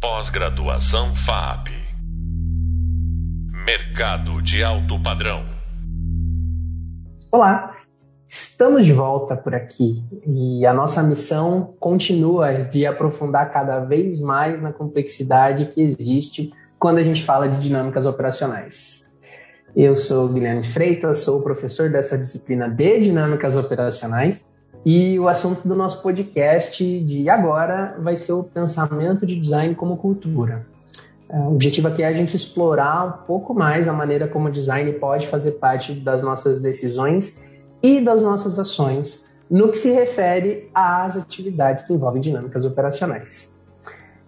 Pós-graduação FAP. Mercado de alto padrão. Olá, estamos de volta por aqui e a nossa missão continua de aprofundar cada vez mais na complexidade que existe quando a gente fala de dinâmicas operacionais. Eu sou Guilherme Freitas, sou professor dessa disciplina de dinâmicas operacionais e o assunto do nosso podcast de agora vai ser o pensamento de design como cultura. É, o objetivo aqui é a gente explorar um pouco mais a maneira como o design pode fazer parte das nossas decisões e das nossas ações no que se refere às atividades que envolvem dinâmicas operacionais.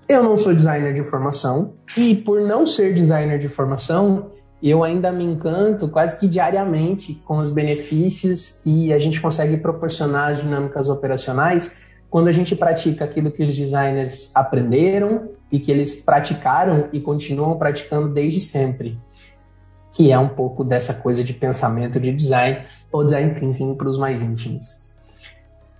Eu não sou designer de formação e, por não ser designer de formação, eu ainda me encanto quase que diariamente com os benefícios que a gente consegue proporcionar às dinâmicas operacionais quando a gente pratica aquilo que os designers aprenderam e que eles praticaram e continuam praticando desde sempre, que é um pouco dessa coisa de pensamento de design ou design thinking para os mais íntimos.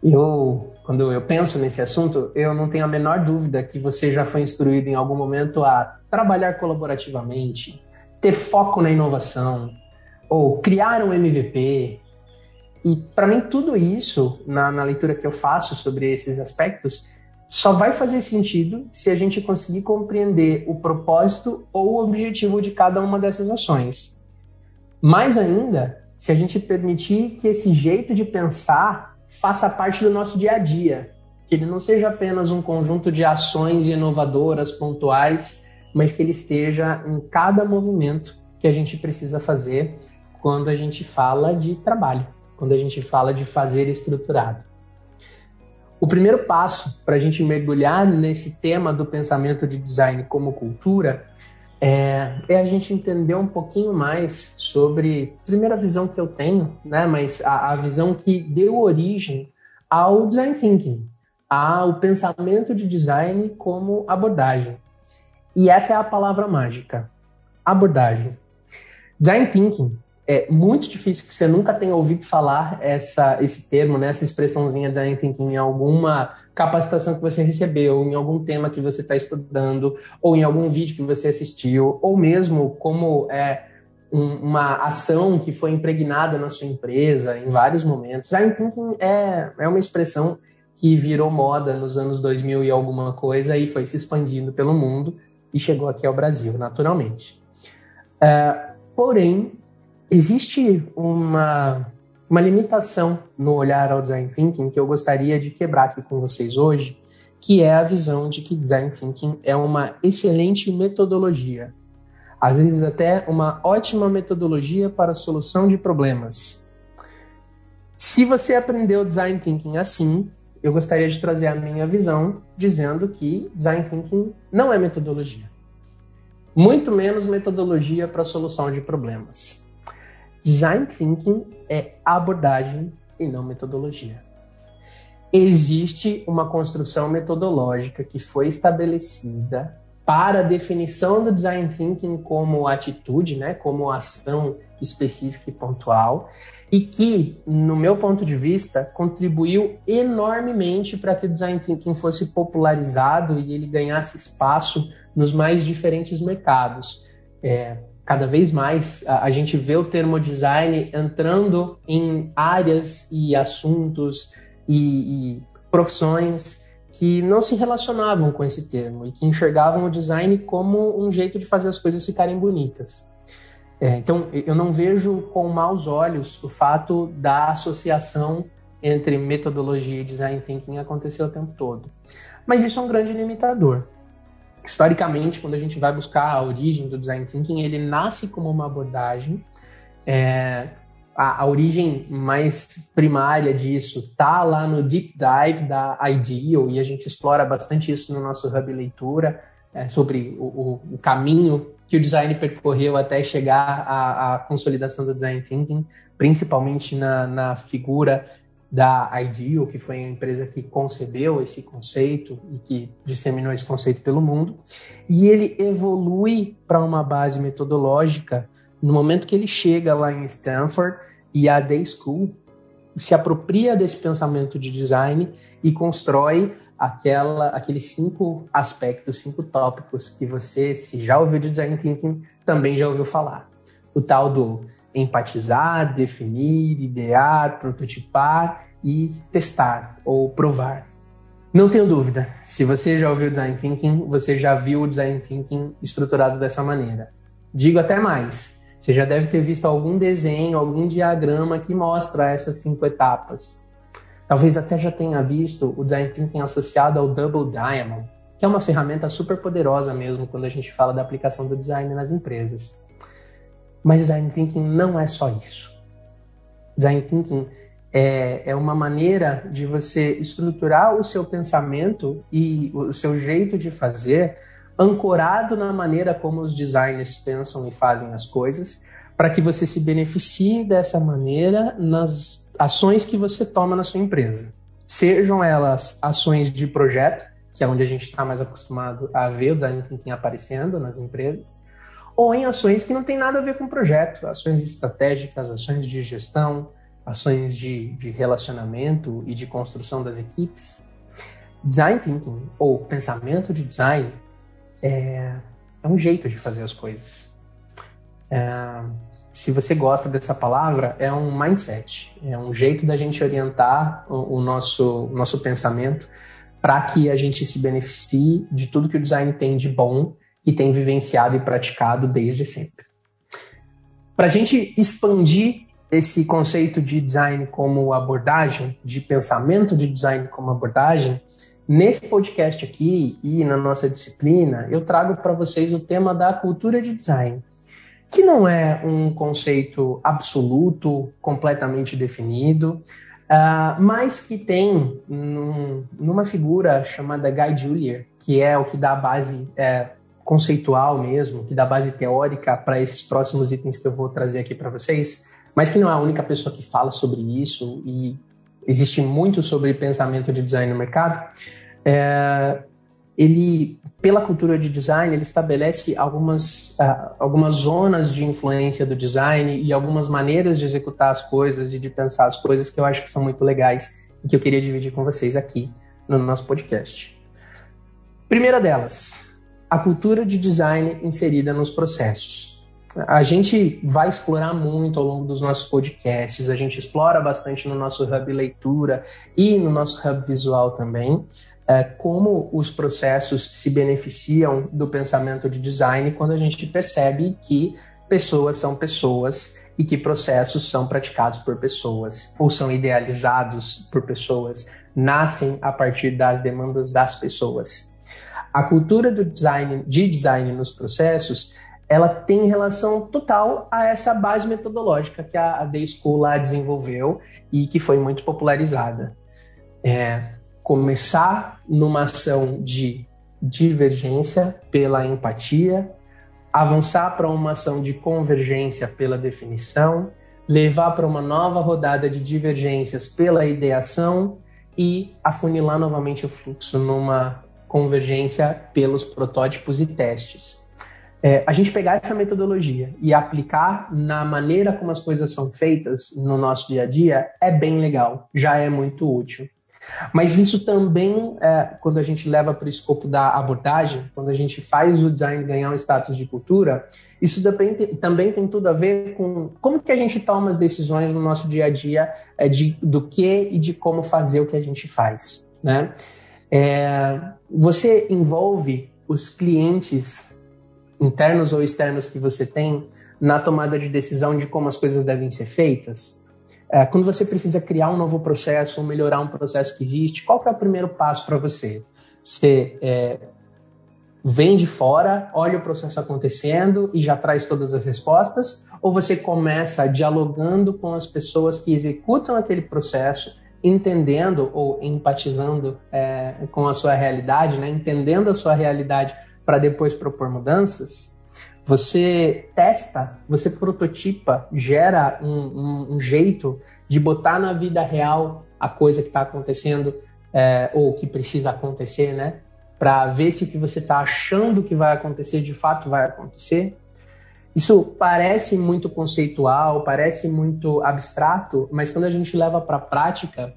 Eu, quando eu penso nesse assunto, eu não tenho a menor dúvida que você já foi instruído em algum momento a trabalhar colaborativamente, ter foco na inovação, ou criar um MVP. E para mim, tudo isso, na, na leitura que eu faço sobre esses aspectos, só vai fazer sentido se a gente conseguir compreender o propósito ou o objetivo de cada uma dessas ações. Mais ainda, se a gente permitir que esse jeito de pensar faça parte do nosso dia a dia, que ele não seja apenas um conjunto de ações inovadoras, pontuais, mas que ele esteja em cada movimento que a gente precisa fazer quando a gente fala de trabalho, quando a gente fala de fazer estruturado. O primeiro passo para a gente mergulhar nesse tema do pensamento de design como cultura é, é, a gente entender um pouquinho mais sobre a primeira visão que eu tenho, né, mas a, a visão que deu origem ao design thinking, ao pensamento de design como abordagem. E essa é a palavra mágica: abordagem. Design thinking é muito difícil que você nunca tenha ouvido falar essa, esse termo, né, essa expressãozinha design thinking em alguma capacitação que você recebeu, em algum tema que você está estudando, ou em algum vídeo que você assistiu, ou mesmo como é, um, uma ação que foi impregnada na sua empresa em vários momentos. Design thinking é, é uma expressão que virou moda nos anos 2000 e alguma coisa e foi se expandindo pelo mundo e chegou aqui ao Brasil, naturalmente. Uh, porém, existe uma, uma limitação no olhar ao design thinking que eu gostaria de quebrar aqui com vocês hoje, que é a visão de que design thinking é uma excelente metodologia, às vezes até uma ótima metodologia para a solução de problemas. Se você aprendeu design thinking assim, eu gostaria de trazer a minha visão dizendo que design thinking não é metodologia. Muito menos metodologia para solução de problemas. Design thinking é abordagem e não metodologia. Existe uma construção metodológica que foi estabelecida para a definição do design thinking como atitude, né, como ação específica e pontual, e que, no meu ponto de vista, contribuiu enormemente para que o design thinking fosse popularizado e ele ganhasse espaço nos mais diferentes mercados. É, cada vez mais a, a, gente vê o termo design entrando em áreas e assuntos e, e profissões que não se relacionavam com esse termo e que enxergavam o design como um jeito de fazer as coisas ficarem bonitas. É, então, eu não vejo com maus olhos o fato da associação entre metodologia e design thinking acontecer o tempo todo. Mas isso é um grande limitador. Historicamente, quando a gente vai buscar a origem do design thinking, ele nasce como uma abordagem é, a, a, origem mais primária disso está lá no deep dive da Ideal e a gente explora bastante isso no nosso hub leitura é, sobre o, o, o, caminho que o design percorreu até chegar à, à consolidação do design thinking, principalmente na, na figura da Ideal, que foi a empresa que concebeu esse conceito e que disseminou esse conceito pelo mundo, e ele evolui para uma base metodológica no momento que ele chega lá em Stanford e a Day School se apropria desse pensamento de design e constrói aquela, aqueles cinco aspectos, cinco tópicos que você, se já ouviu de design thinking, também já ouviu falar. O tal do empatizar, definir, idear, prototipar e testar ou provar. Não tenho dúvida, se você já ouviu design thinking, você já viu o design thinking estruturado dessa maneira. Digo até mais, você já deve ter visto algum desenho, algum diagrama que mostra essas cinco etapas. Talvez até já tenha visto o design thinking associado ao Double Diamond, que é uma ferramenta super poderosa mesmo quando a gente fala da aplicação do design nas empresas. Mas design thinking não é só isso. Design thinking é, é uma maneira de você estruturar o seu pensamento e o seu jeito de fazer ancorado na maneira como os designers pensam e fazem as coisas, para que você se beneficie dessa maneira nas ações que você toma na sua empresa. Sejam elas ações de projeto, que é onde a gente está mais acostumado a ver o design thinking aparecendo nas empresas, ou em ações que não tem nada a ver com projeto, ações estratégicas, ações de gestão, ações de, de relacionamento e de construção das equipes. Design thinking, ou pensamento de design, é, é um jeito de fazer as coisas. É, se você gosta dessa palavra, é um mindset, é um jeito da gente orientar o, o nosso, o nosso pensamento para que a gente se beneficie de tudo que o design tem de bom e tem vivenciado e praticado desde sempre. Para a gente expandir esse conceito de design como abordagem, de pensamento de design como abordagem, nesse podcast aqui e na nossa disciplina, eu trago para vocês o tema da cultura de design, que não é um conceito absoluto, completamente definido, uh, mas que tem num, numa figura chamada Guy Julier, que é o que dá base é, conceitual mesmo, que dá base teórica para esses próximos itens que eu vou trazer aqui para vocês, mas que não é a única pessoa que fala sobre isso e existe muito sobre pensamento de design no mercado. É, ele, pela cultura de design, ele estabelece algumas, uh, algumas zonas de influência do design e algumas maneiras de executar as coisas e de pensar as coisas que eu acho que são muito legais e que eu queria dividir com vocês aqui no nosso podcast. Primeira delas, a cultura de design inserida nos processos. A gente vai explorar muito ao longo dos nossos podcasts, a gente explora bastante no nosso hub leitura e no nosso hub visual também, é, como os processos se beneficiam do pensamento de design quando a gente percebe que pessoas são pessoas e que processos são praticados por pessoas ou são idealizados por pessoas, nascem a partir das demandas das pessoas. A cultura do design, de design nos processos ela tem relação total a essa base metodológica que a, The School lá desenvolveu e que foi muito popularizada. É, começar numa ação de divergência pela empatia, avançar para uma ação de convergência pela definição, levar para uma nova rodada de divergências pela ideação e afunilar novamente o fluxo numa convergência pelos protótipos e testes. É, a gente pegar essa metodologia e aplicar na maneira como as coisas são feitas no nosso dia a dia é bem legal, já é muito útil. Mas isso também, é, quando a gente leva para o escopo da abordagem, quando a gente faz o design ganhar um status de cultura, isso depende, também tem tudo a ver com como que a gente toma as decisões no nosso dia a dia é, de, do que e de como fazer o que a gente faz. Né? É, você envolve os clientes internos ou externos que você tem na tomada de decisão de como as coisas devem ser feitas? É, quando você precisa criar um novo processo ou melhorar um processo que existe, qual que é o primeiro passo para você? Você é, vem de fora, olha o processo acontecendo e já traz todas as respostas? Ou você começa dialogando com as pessoas que executam aquele processo, entendendo ou empatizando é, com a sua realidade, né? entendendo a sua realidade para depois propor mudanças, você testa, você prototipa, gera um, um, um jeito de botar na vida real a coisa que está acontecendo é, ou que precisa acontecer, né? Para ver se o que você está achando que vai acontecer de fato vai acontecer. Isso parece muito conceitual, parece muito abstrato, mas quando a gente leva para a prática,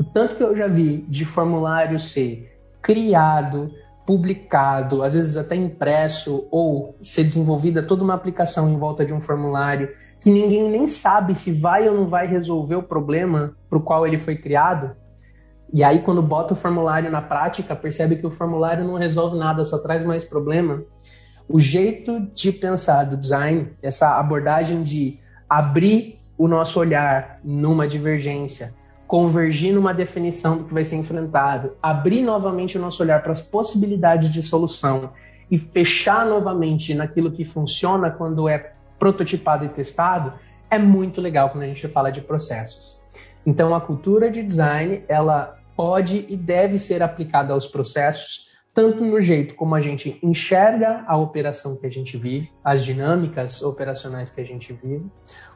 o tanto que eu já vi de formulário C criado, publicado, às vezes até impresso, ou ser desenvolvida toda uma aplicação em volta de um formulário que ninguém nem sabe se vai ou não vai resolver o problema para o qual ele foi criado. E aí, quando bota o formulário na prática, percebe que o formulário não resolve nada, só traz mais problema. O jeito de pensar do design, essa abordagem de abrir o nosso olhar numa divergência, convergir numa definição do que vai ser enfrentado, abrir novamente o nosso olhar para as possibilidades de solução e fechar novamente naquilo que funciona quando é prototipado e testado, é muito legal quando a gente fala de processos. Então, a cultura de design, ela pode e deve ser aplicada aos processos, tanto no jeito como a gente enxerga a operação que a gente vive, as dinâmicas operacionais que a gente vive,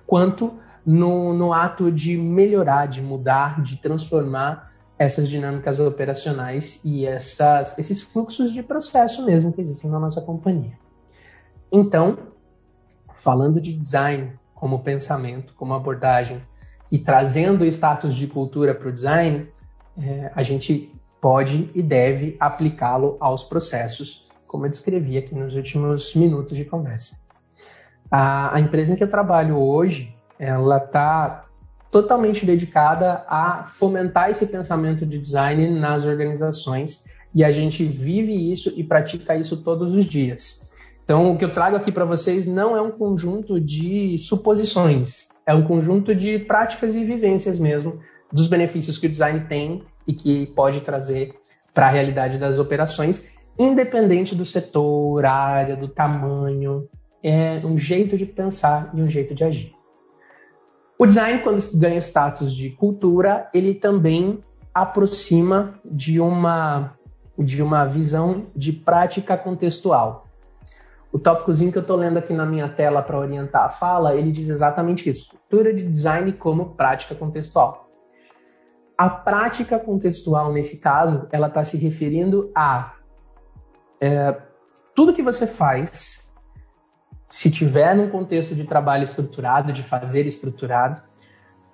quanto no, no ato de melhorar, de mudar, de transformar essas dinâmicas operacionais e essas, esses fluxos de processo mesmo que existem na nossa companhia. Então, falando de design como pensamento, como abordagem e trazendo o status de cultura para o design, é, a gente pode e deve aplicá-lo aos processos, como eu descrevi aqui nos últimos minutos de conversa. A, a empresa em que eu trabalho hoje, ela está totalmente dedicada a fomentar esse pensamento de design nas organizações e a gente vive isso e pratica isso todos os dias. Então, o que eu trago aqui para vocês não é um conjunto de suposições, é um conjunto de práticas e vivências mesmo dos benefícios que o design tem e que pode trazer para a realidade das operações, independente do setor, área, do tamanho, é um jeito de pensar e um jeito de agir. O design, quando ganha status de cultura, ele também aproxima de uma, de uma visão de prática contextual. O tópicozinho que eu estou lendo aqui na minha tela para orientar a fala, ele diz exatamente isso: cultura de design como prática contextual. A prática contextual, nesse caso, ela está se referindo a é, tudo que você faz se tiver num contexto de trabalho estruturado, de fazer estruturado,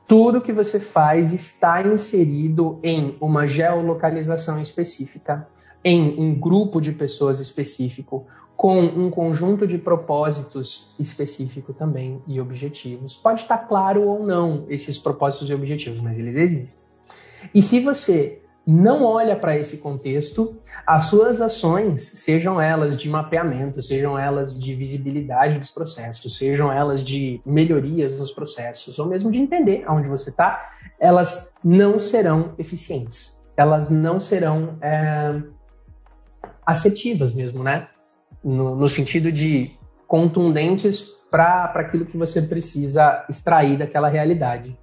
tudo que você faz está inserido em uma geolocalização específica, em um grupo de pessoas específico, com um conjunto de propósitos específico também e objetivos. Pode estar claro ou não esses propósitos e objetivos, mas eles existem. E se você não olha para esse contexto, as suas ações, sejam elas de mapeamento, sejam elas de visibilidade dos processos, sejam elas de melhorias nos processos, ou mesmo de entender aonde você está, elas não serão eficientes. Elas não serão é, assertivas mesmo, né? No, no sentido de contundentes para aquilo que você precisa extrair daquela realidade.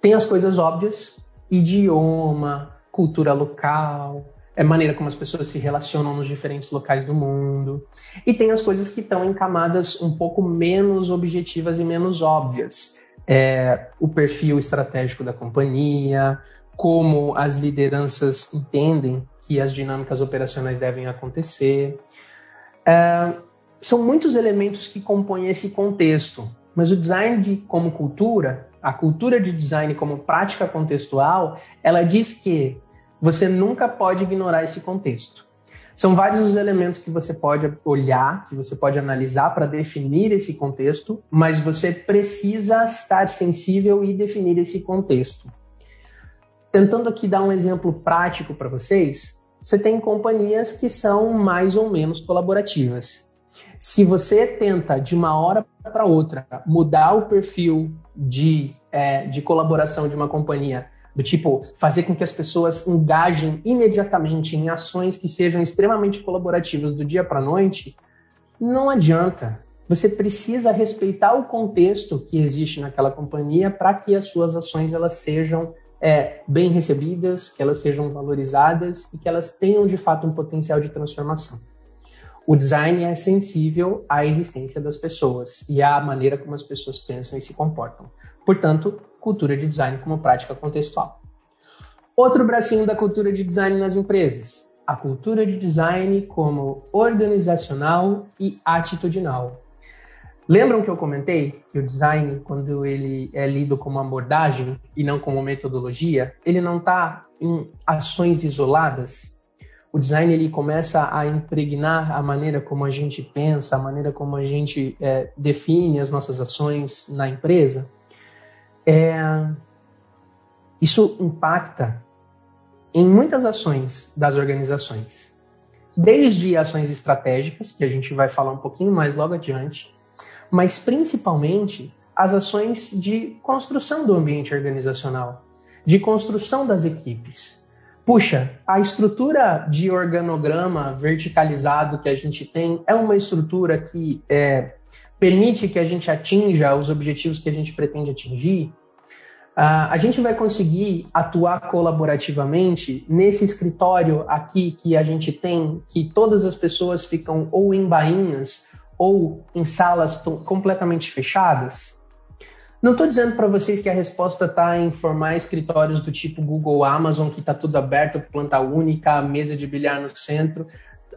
Tem as coisas óbvias, idioma, cultura local, é maneira como as pessoas se relacionam nos diferentes locais do mundo. E tem as coisas que estão em camadas um pouco menos objetivas e menos óbvias. É, o perfil estratégico da companhia, como as lideranças entendem que as dinâmicas operacionais devem acontecer. É, são muitos elementos que compõem esse contexto, mas o design de, como cultura a cultura de design como prática contextual, ela diz que você nunca pode ignorar esse contexto. São vários os elementos que você pode olhar, que você pode analisar para definir esse contexto, mas você precisa estar sensível e definir esse contexto. Tentando aqui dar um exemplo prático para vocês, você tem companhias que são mais ou menos colaborativas. Se você tenta de uma hora para outra mudar o perfil de, é, de colaboração de uma companhia, do tipo fazer com que as pessoas engajem imediatamente em ações que sejam extremamente colaborativas do dia para a noite, não adianta. Você precisa respeitar o contexto que existe naquela companhia para que as suas ações elas sejam é, bem recebidas, que elas sejam valorizadas e que elas tenham de fato um potencial de transformação. O design é sensível à existência das pessoas e à maneira como as pessoas pensam e se comportam. Portanto, cultura de design como prática contextual. Outro bracinho da cultura de design nas empresas, a cultura de design como organizacional e atitudinal. Lembram que eu comentei que o design, quando ele é lido como abordagem e não como metodologia, ele não está em ações isoladas? O design ele começa a impregnar a maneira como a gente pensa, a maneira como a gente é, define as nossas ações na empresa. É, isso impacta em muitas ações das organizações, desde ações estratégicas, que a gente vai falar um pouquinho mais logo adiante, mas principalmente as ações de construção do ambiente organizacional, de construção das equipes. Puxa, a estrutura de organograma verticalizado que a gente tem é uma estrutura que é, permite que a gente atinja os objetivos que a gente pretende atingir. Uh, a gente vai conseguir atuar colaborativamente nesse escritório aqui que a gente tem, que todas as pessoas ficam ou em bainhas ou em salas completamente fechadas? Não estou dizendo para vocês que a resposta está em formar escritórios do tipo Google, Amazon, que está tudo aberto, planta única, mesa de bilhar no centro.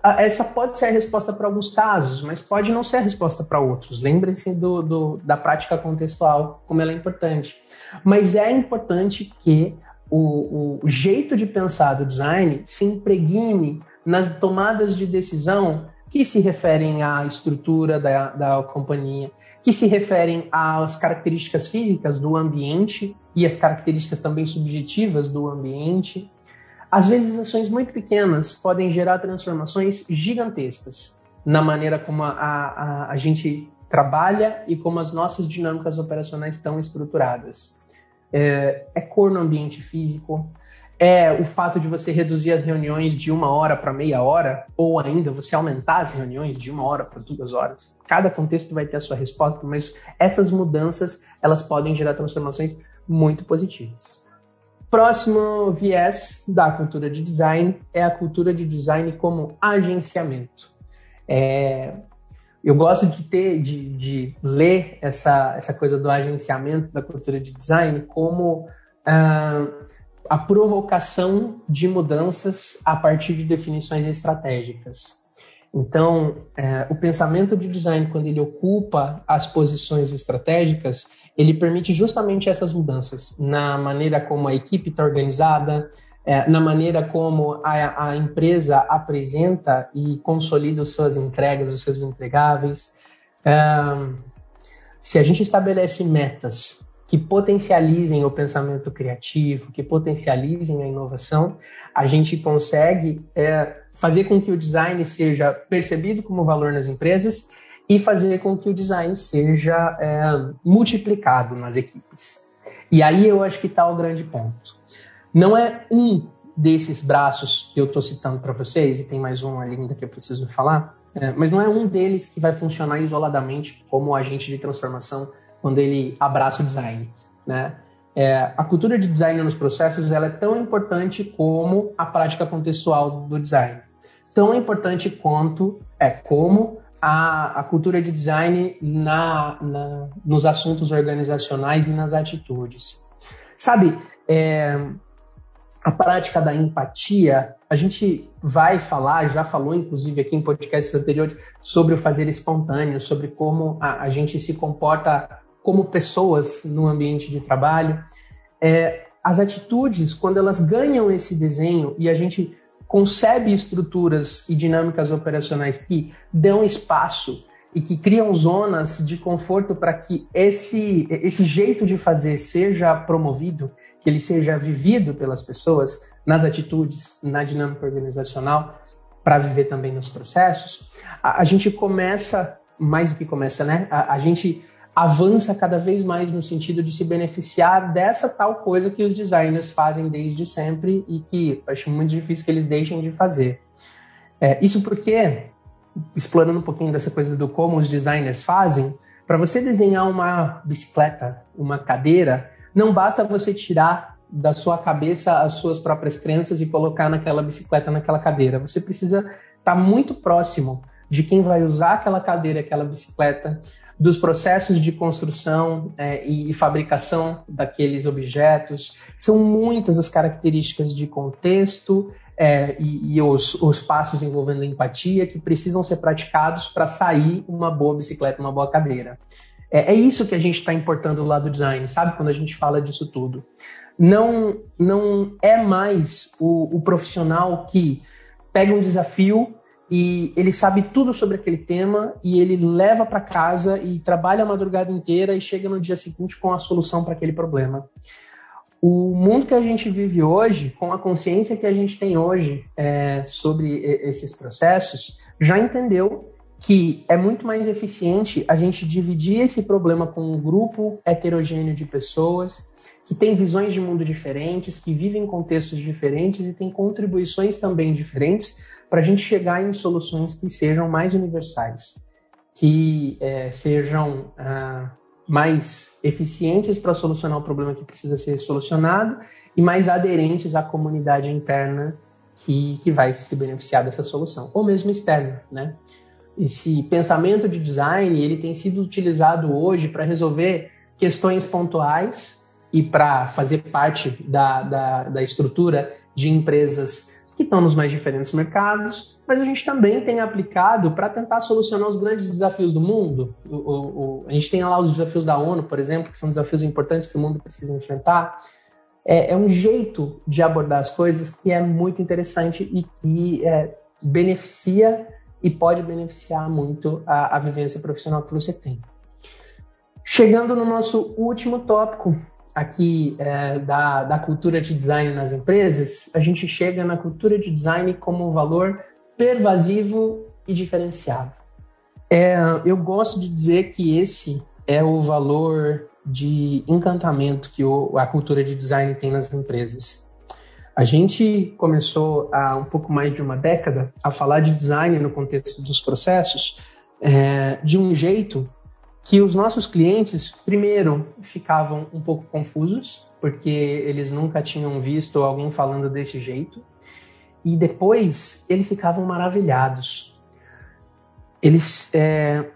Essa pode ser a resposta para alguns casos, mas pode não ser a resposta para outros. Lembrem-se do, do, da prática contextual, como ela é importante. Mas é importante que o, o jeito de pensar do design se impregne nas tomadas de decisão que se referem à estrutura da, da companhia, que se referem às características físicas do ambiente e as características também subjetivas do ambiente. Às vezes, ações muito pequenas podem gerar transformações gigantescas na maneira como a, a, a gente trabalha e como as nossas dinâmicas operacionais estão estruturadas. É, é cor no ambiente físico, é o fato de você reduzir as reuniões de uma hora para meia hora, ou ainda você aumentar as reuniões de uma hora para duas horas. Cada contexto vai ter a sua resposta, mas essas mudanças elas podem gerar transformações muito positivas. Próximo viés da cultura de design é a cultura de design como agenciamento. É, eu gosto de ter, de, de ler essa, essa coisa do agenciamento da cultura de design como uh, a provocação de mudanças a partir de definições estratégicas. Então, é, o pensamento de design, quando ele ocupa as posições estratégicas, ele permite justamente essas mudanças na maneira como a equipe está organizada, é, na maneira como a, a, empresa apresenta e consolida as suas entregas, os seus entregáveis. É, se a gente estabelece metas que potencializem o pensamento criativo, que potencializem a inovação, a gente consegue é, fazer com que o design seja percebido como valor nas empresas e fazer com que o design seja é, multiplicado nas equipes. E aí eu acho que está o grande ponto. Não é um desses braços que eu estou citando para vocês, e tem mais um ali ainda que eu preciso falar, é, mas não é um deles que vai funcionar isoladamente como agente de transformação quando ele abraça o design, né? É, a cultura de design nos processos ela é tão importante como a prática contextual do design. Tão importante quanto é como a, a cultura de design na, na, nos assuntos organizacionais e nas atitudes. Sabe, é, a prática da empatia, a gente vai falar, já falou inclusive aqui em podcasts anteriores, sobre o fazer espontâneo, sobre como a, a gente se comporta como pessoas no ambiente de trabalho. É, as atitudes, quando elas ganham esse desenho e a gente concebe estruturas e dinâmicas operacionais que dão espaço e que criam zonas de conforto para que esse, esse jeito de fazer seja promovido, que ele seja vivido pelas pessoas nas atitudes, na dinâmica organizacional, para viver também nos processos, a, a, gente começa, mais do que começa, né? A, a gente avança cada vez mais no sentido de se beneficiar dessa tal coisa que os designers fazem desde sempre e que acho muito difícil que eles deixem de fazer. É, isso porque, explorando um pouquinho dessa coisa do como os designers fazem, para você desenhar uma bicicleta, uma cadeira, não basta você tirar da sua cabeça as suas próprias crenças e colocar naquela bicicleta, naquela cadeira. Você precisa estar tá muito próximo de quem vai usar aquela cadeira, aquela bicicleta, dos processos de construção é, e, fabricação daqueles objetos. São muitas as características de contexto é, e, e os, os, passos envolvendo empatia que precisam ser praticados para sair uma boa bicicleta, uma boa cadeira. É, é isso que a gente está importando lá do design, sabe? Quando a gente fala disso tudo. Não, não é mais o, o profissional que pega um desafio e ele sabe tudo sobre aquele tema e ele leva para casa e trabalha a madrugada inteira e chega no dia seguinte com a solução para aquele problema. O mundo que a gente vive hoje, com a consciência que a gente tem hoje é, sobre esses processos, já entendeu que é muito mais eficiente a gente dividir esse problema com um grupo heterogêneo de pessoas que tem visões de mundo diferentes, que vivem em contextos diferentes e tem contribuições também diferentes para a gente chegar em soluções que sejam mais universais, que é, sejam ah, mais eficientes para solucionar o problema que precisa ser solucionado e mais aderentes à comunidade interna que, que vai se beneficiar dessa solução, ou mesmo externa, né? Esse pensamento de design ele tem sido utilizado hoje para resolver questões pontuais e para fazer parte da, da, da estrutura de empresas que estão nos mais diferentes mercados, mas a gente também tem aplicado para tentar solucionar os grandes desafios do mundo. O, o, o, a gente tem lá os desafios da ONU, por exemplo, que são desafios importantes que o mundo precisa enfrentar. É, é um jeito de abordar as coisas que é muito interessante e que é, beneficia e pode beneficiar muito a, a vivência profissional que você tem. Chegando no nosso último tópico, aqui é, da, da cultura de design nas empresas, a gente chega na cultura de design como um valor pervasivo e diferenciado. É, eu gosto de dizer que esse é o valor de encantamento que o, a cultura de design tem nas empresas. A gente começou há um pouco mais de uma década a falar de design no contexto dos processos é, de um jeito que os nossos clientes, primeiro, ficavam um pouco confusos, porque eles nunca tinham visto alguém falando desse jeito, e depois eles ficavam maravilhados. Eles, é,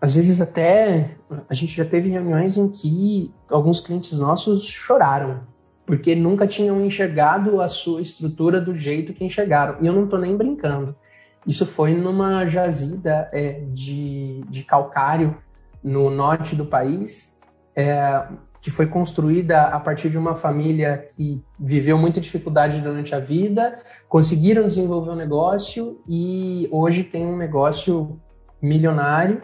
às vezes até, a gente já teve reuniões em que alguns clientes nossos choraram, porque nunca tinham enxergado a sua estrutura do jeito que enxergaram. E eu não estou nem brincando. Isso foi numa jazida é, de, de calcário no norte do país, é, que foi construída a partir de uma família que viveu muita dificuldade durante a vida, conseguiram desenvolver um negócio e hoje tem um negócio milionário.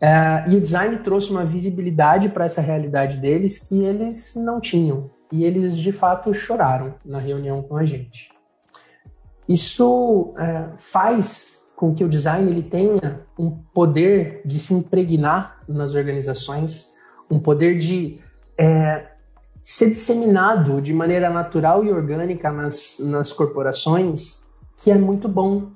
É, e o design trouxe uma visibilidade para essa realidade deles que eles não tinham. E eles de fato choraram na reunião com a gente. Isso é, faz com que o design ele tenha um poder de se impregnar nas organizações, um poder de é, ser disseminado de maneira natural e orgânica nas, nas corporações, que é muito bom.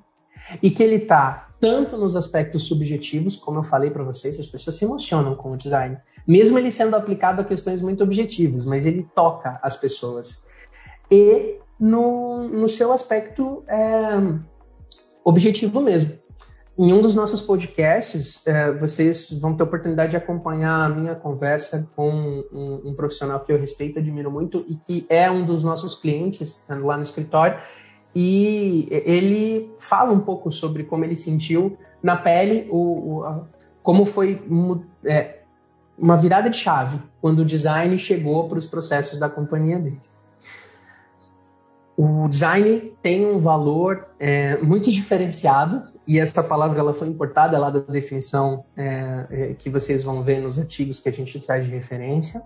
E que ele está tanto nos aspectos subjetivos, como eu falei para vocês, as pessoas se emocionam com o design, mesmo ele sendo aplicado a questões muito objetivas, mas ele toca as pessoas. E no, no seu aspecto é, objetivo mesmo. Em um dos nossos podcasts, é, vocês vão ter a oportunidade de acompanhar a minha conversa com um, um, profissional que eu respeito, admiro muito e que é um dos nossos clientes lá no escritório. E ele fala um pouco sobre como ele sentiu na pele, o, o a, como foi é, uma virada de chave quando o design chegou para os processos da companhia dele. O design tem um valor é, muito diferenciado e essa palavra ela foi importada lá da definição é, é, que vocês vão ver nos artigos que a gente traz de referência,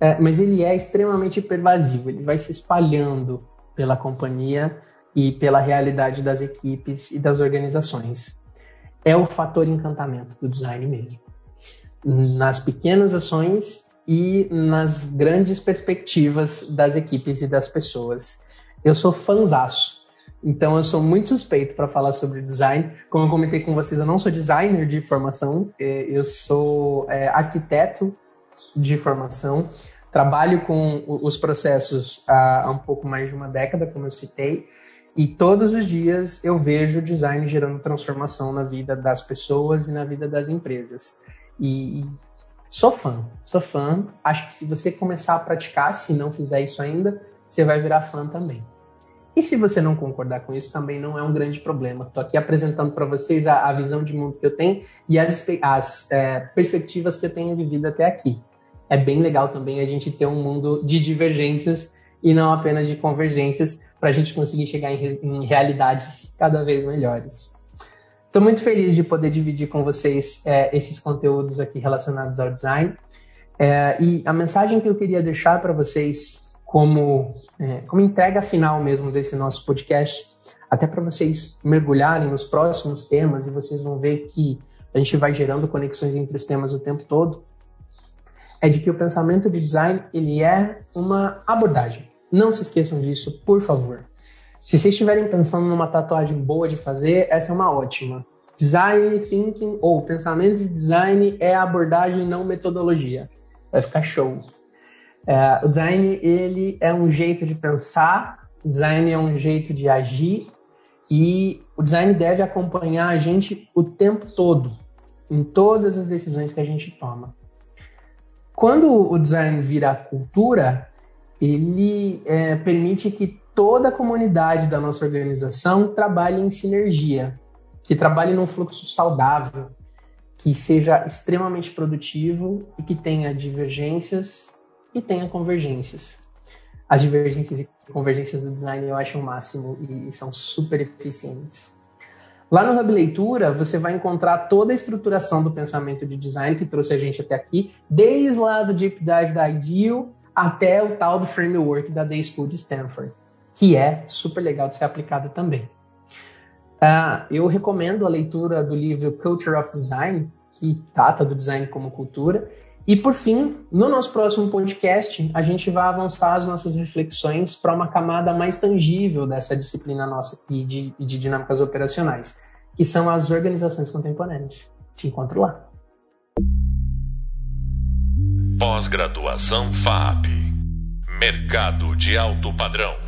é, mas ele é extremamente pervasivo, ele vai se espalhando pela companhia e pela realidade das equipes e das organizações. É o fator encantamento do design mesmo. Nas pequenas ações e nas grandes perspectivas das equipes e das pessoas eu sou fanzaço. Então eu sou muito suspeito para falar sobre design. Como eu comentei com vocês, eu não sou designer de formação, é, eu sou é, arquiteto de formação. Trabalho com os processos há um pouco mais de uma década, como eu citei, e todos os dias eu vejo o design gerando transformação na vida das pessoas e na vida das empresas. E sou fã, sou fã. Acho que se você começar a praticar, se não fizer isso ainda, você vai virar fã também. E se você não concordar com isso, também não é um grande problema. Estou aqui apresentando para vocês a, a, visão de mundo que eu tenho e as, as é, perspectivas que eu tenho vivido até aqui. É bem legal também a gente ter um mundo de divergências e não apenas de convergências para a gente conseguir chegar em, em realidades cada vez melhores. Estou muito feliz de poder dividir com vocês é, esses conteúdos aqui relacionados ao design. É, e a mensagem que eu queria deixar para vocês como, é, como entrega final mesmo desse nosso podcast, até para vocês mergulharem nos próximos temas e vocês vão ver que a gente vai gerando conexões entre os temas o tempo todo, é de que o pensamento de design ele é uma abordagem. Não se esqueçam disso, por favor. Se vocês estiverem pensando numa tatuagem boa de fazer, essa é uma ótima. Design thinking ou pensamento de design é abordagem, não metodologia. Vai ficar show. É, o design ele é um jeito de pensar, o design é um jeito de agir e o design deve acompanhar a gente o tempo todo, em todas as decisões que a gente toma. Quando o design vira cultura, ele é, permite que toda a comunidade da nossa organização trabalhe em sinergia, que trabalhe num fluxo saudável, que seja extremamente produtivo e que tenha divergências e tenha convergências. As divergências e convergências do design eu acho o máximo e, são super eficientes. Lá no Hub Leitura, você vai encontrar toda a estruturação do pensamento de design que trouxe a gente até aqui, desde lá do Deep Dive da Ideal até o tal do framework da Day School de Stanford, que é super legal de ser aplicado também. Uh, eu recomendo a leitura do livro Culture of Design, que trata do design como cultura, e por fim, no nosso próximo podcast, a gente vai avançar as nossas reflexões para uma camada mais tangível dessa disciplina nossa aqui de, de dinâmicas operacionais, que são as organizações contemporâneas. Te encontro lá. Pós-graduação FAP Mercado de alto padrão.